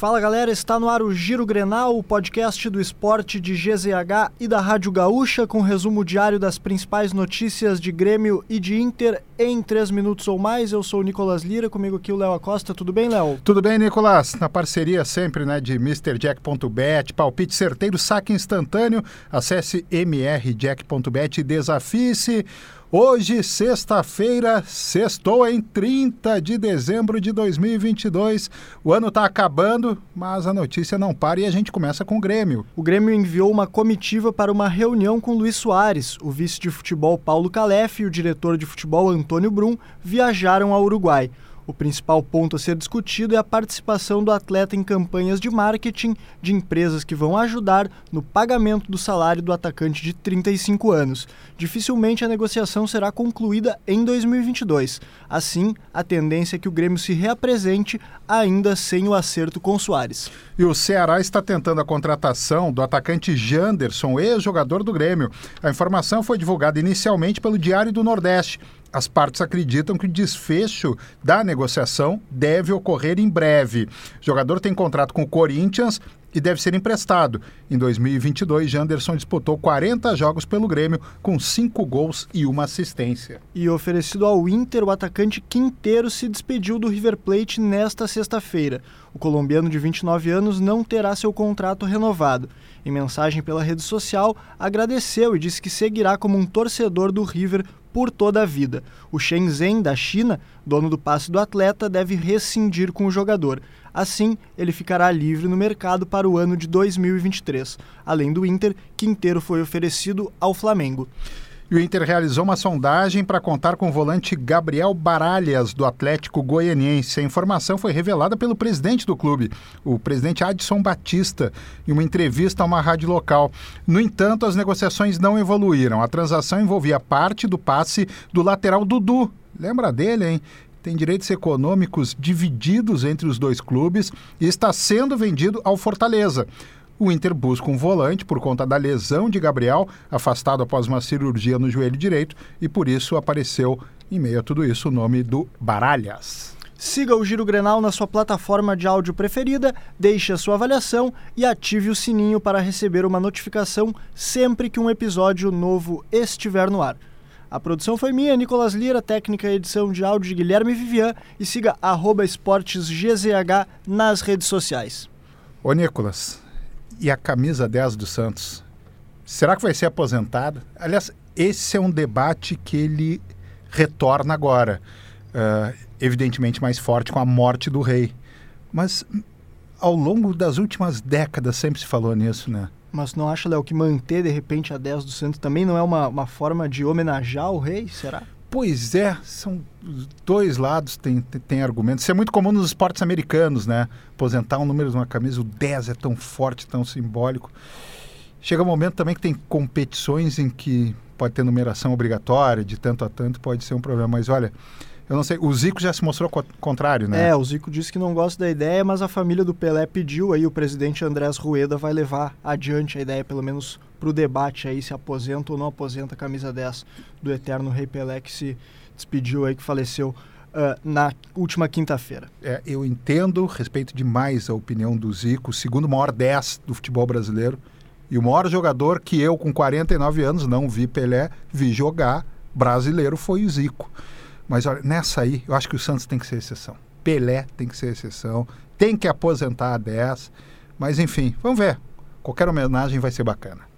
Fala galera, está no ar o Giro Grenal, o podcast do esporte de GZH e da Rádio Gaúcha, com resumo diário das principais notícias de Grêmio e de Inter em três minutos ou mais. Eu sou o Nicolas Lira, comigo aqui o Léo Acosta. Tudo bem, Léo? Tudo bem, Nicolas. Na parceria sempre né, de MrJack.bet, palpite certeiro, saque instantâneo. Acesse mrjack.bet e desafie-se. Hoje, sexta-feira, sextou em 30 de dezembro de 2022. O ano está acabando, mas a notícia não para e a gente começa com o Grêmio. O Grêmio enviou uma comitiva para uma reunião com Luiz Soares. O vice de futebol Paulo Calef e o diretor de futebol Antônio Brum viajaram ao Uruguai. O principal ponto a ser discutido é a participação do atleta em campanhas de marketing de empresas que vão ajudar no pagamento do salário do atacante de 35 anos. Dificilmente a negociação será concluída em 2022. Assim, a tendência é que o Grêmio se reapresente ainda sem o acerto com Soares. E o Ceará está tentando a contratação do atacante Janderson, ex-jogador do Grêmio. A informação foi divulgada inicialmente pelo Diário do Nordeste as partes acreditam que o desfecho da negociação deve ocorrer em breve. O jogador tem contrato com o Corinthians e deve ser emprestado. Em 2022, Janderson disputou 40 jogos pelo Grêmio, com 5 gols e uma assistência. E oferecido ao Inter, o atacante Quinteiro se despediu do River Plate nesta sexta-feira. O colombiano de 29 anos não terá seu contrato renovado. Em mensagem pela rede social, agradeceu e disse que seguirá como um torcedor do River por toda a vida. O Shenzhen, da China, dono do passe do atleta, deve rescindir com o jogador. Assim, ele ficará livre no mercado para o ano de 2023. Além do Inter, Quinteiro foi oferecido ao Flamengo. E o Inter realizou uma sondagem para contar com o volante Gabriel Baralhas, do Atlético Goianiense. A informação foi revelada pelo presidente do clube, o presidente Adson Batista, em uma entrevista a uma rádio local. No entanto, as negociações não evoluíram. A transação envolvia parte do passe do lateral Dudu. Lembra dele, hein? tem direitos econômicos divididos entre os dois clubes e está sendo vendido ao Fortaleza. O Inter busca um volante por conta da lesão de Gabriel, afastado após uma cirurgia no joelho direito, e por isso apareceu, em meio a tudo isso, o nome do Baralhas. Siga o Giro Grenal na sua plataforma de áudio preferida, deixe a sua avaliação e ative o sininho para receber uma notificação sempre que um episódio novo estiver no ar. A produção foi minha, Nicolas Lira, técnica e edição de áudio de Guilherme Vivian e siga esportesgzh nas redes sociais. Ô Nicolas, e a camisa 10 do Santos? Será que vai ser aposentada? Aliás, esse é um debate que ele retorna agora. Uh, evidentemente mais forte com a morte do rei. Mas ao longo das últimas décadas sempre se falou nisso, né? Mas não acha, Léo, que manter de repente a 10 do Santos também não é uma, uma forma de homenagear o rei? Será? Pois é, são dois lados, tem, tem, tem, argumentos. Isso é muito comum nos esportes americanos, né? Aposentar um número de uma camisa, o 10 é tão forte, tão simbólico. Chega um momento também que tem competições em que pode ter numeração obrigatória, de tanto a tanto, pode ser um problema. Mas olha, eu não sei, o Zico já se mostrou co contrário, né? É, o Zico disse que não gosta da ideia, mas a família do Pelé pediu aí, o presidente Andrés Rueda vai levar adiante a ideia, pelo menos para o debate aí, se aposenta ou não aposenta a camisa 10 do eterno Rei Pelé, que se despediu aí, que faleceu uh, na última quinta-feira. É, eu entendo, respeito demais a opinião do Zico, segundo maior 10 do futebol brasileiro, e o maior jogador que eu, com 49 anos, não vi Pelé, vi jogar brasileiro foi o Zico. Mas olha, nessa aí, eu acho que o Santos tem que ser exceção. Pelé tem que ser exceção. Tem que aposentar a 10. Mas enfim, vamos ver. Qualquer homenagem vai ser bacana.